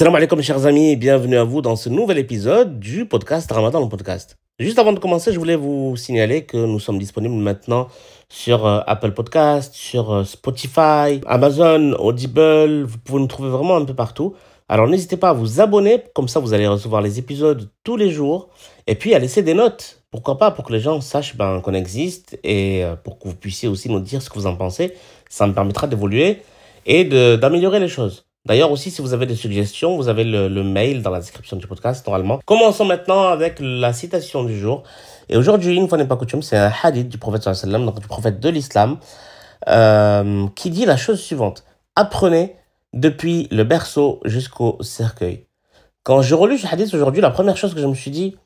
Salam alaikum chers amis bienvenue à vous dans ce nouvel épisode du podcast Ramadan le podcast. Juste avant de commencer, je voulais vous signaler que nous sommes disponibles maintenant sur euh, Apple Podcast, sur euh, Spotify, Amazon, Audible, vous pouvez nous trouver vraiment un peu partout. Alors n'hésitez pas à vous abonner, comme ça vous allez recevoir les épisodes tous les jours et puis à laisser des notes. Pourquoi pas? Pour que les gens sachent ben, qu'on existe et euh, pour que vous puissiez aussi nous dire ce que vous en pensez. Ça me permettra d'évoluer et d'améliorer les choses. D'ailleurs aussi, si vous avez des suggestions, vous avez le, mail dans la description du podcast normalement. Commençons maintenant avec la citation du jour. Et aujourd'hui, une fois n'est pas coutume, c'est un hadith du prophète donc du prophète de l'islam, euh, qui dit la chose suivante. Apprenez depuis le berceau jusqu'au cercueil. Quand je relis ce hadith aujourd'hui, la première chose que je me suis dit,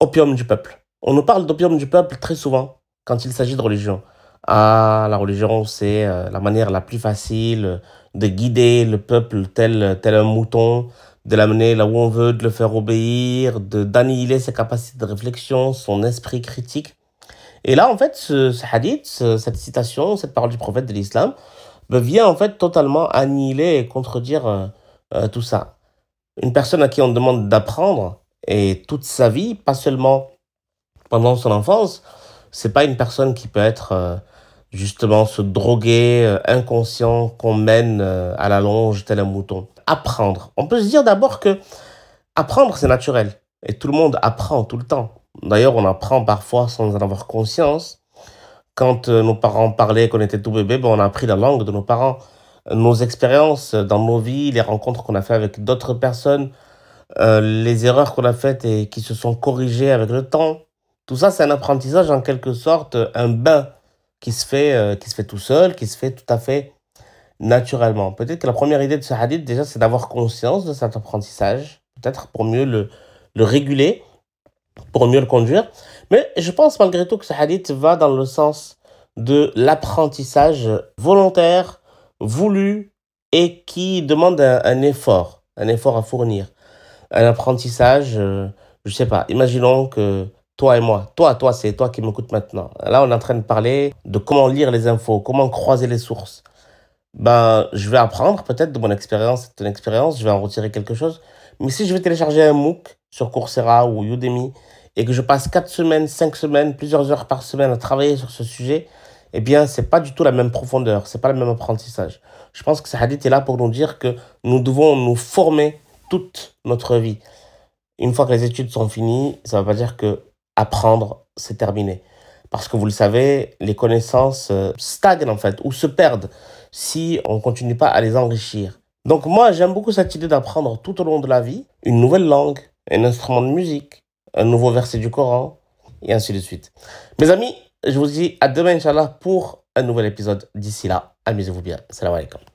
opium du peuple. On nous parle d'opium du peuple très souvent quand il s'agit de religion. Ah, la religion, c'est euh, la manière la plus facile de guider le peuple tel, tel un mouton, de l'amener là où on veut, de le faire obéir, d'annihiler ses capacités de réflexion, son esprit critique. Et là, en fait, ce, hadith, cette citation, cette parole du prophète de l'islam, ben, vient en fait totalement annihiler et contredire euh, euh, tout ça. Une personne à qui on demande d'apprendre, et toute sa vie, pas seulement pendant son enfance, c'est pas une personne qui peut être euh, justement se droguer euh, inconscient qu'on mène euh, à la longe tel un mouton. Apprendre. On peut se dire d'abord que apprendre c'est naturel et tout le monde apprend tout le temps. D'ailleurs, on apprend parfois sans en avoir conscience. Quand nos parents parlaient qu'on était tout bébé, ben on a appris la langue de nos parents. Nos expériences dans nos vies, les rencontres qu'on a fait avec d'autres personnes, les erreurs qu'on a faites et qui se sont corrigées avec le temps, tout ça, c'est un apprentissage en quelque sorte, un bain qui se fait, euh, qui se fait tout seul, qui se fait tout à fait naturellement. Peut-être que la première idée de ce hadith, déjà, c'est d'avoir conscience de cet apprentissage, peut-être pour mieux le, le réguler, pour mieux le conduire. Mais je pense malgré tout que ce hadith va dans le sens de l'apprentissage volontaire, voulu et qui demande un, effort, un effort à fournir. Un apprentissage, euh, je sais pas, imaginons que toi et moi. Toi, toi, c'est toi qui m'écoutes maintenant. Là, on est en train de parler de comment lire les infos, comment croiser les sources. Ben, je vais apprendre peut-être de mon expérience, de ton expérience, je vais en retirer quelque chose. Mais si je vais télécharger un MOOC sur Coursera ou Udemy et que je passe 4 semaines, 5 semaines, plusieurs heures par semaine à travailler sur ce sujet, eh bien, c'est pas du tout la même profondeur, c'est pas le même apprentissage. Je pense que ce hadith est là pour nous dire que nous devons nous former toute notre vie. Une fois que les études sont finies, ça ne veut pas dire que apprendre, c'est terminé. Parce que vous le savez, les connaissances euh, stagnent en fait, ou se perdent si on ne continue pas à les enrichir. Donc moi, j'aime beaucoup cette idée d'apprendre tout au long de la vie une nouvelle langue, un instrument de musique, un nouveau verset du Coran, et ainsi de suite. Mes amis, je vous dis à demain, Inch'Allah, pour un nouvel épisode. D'ici là, amusez-vous bien. Salam alaikum.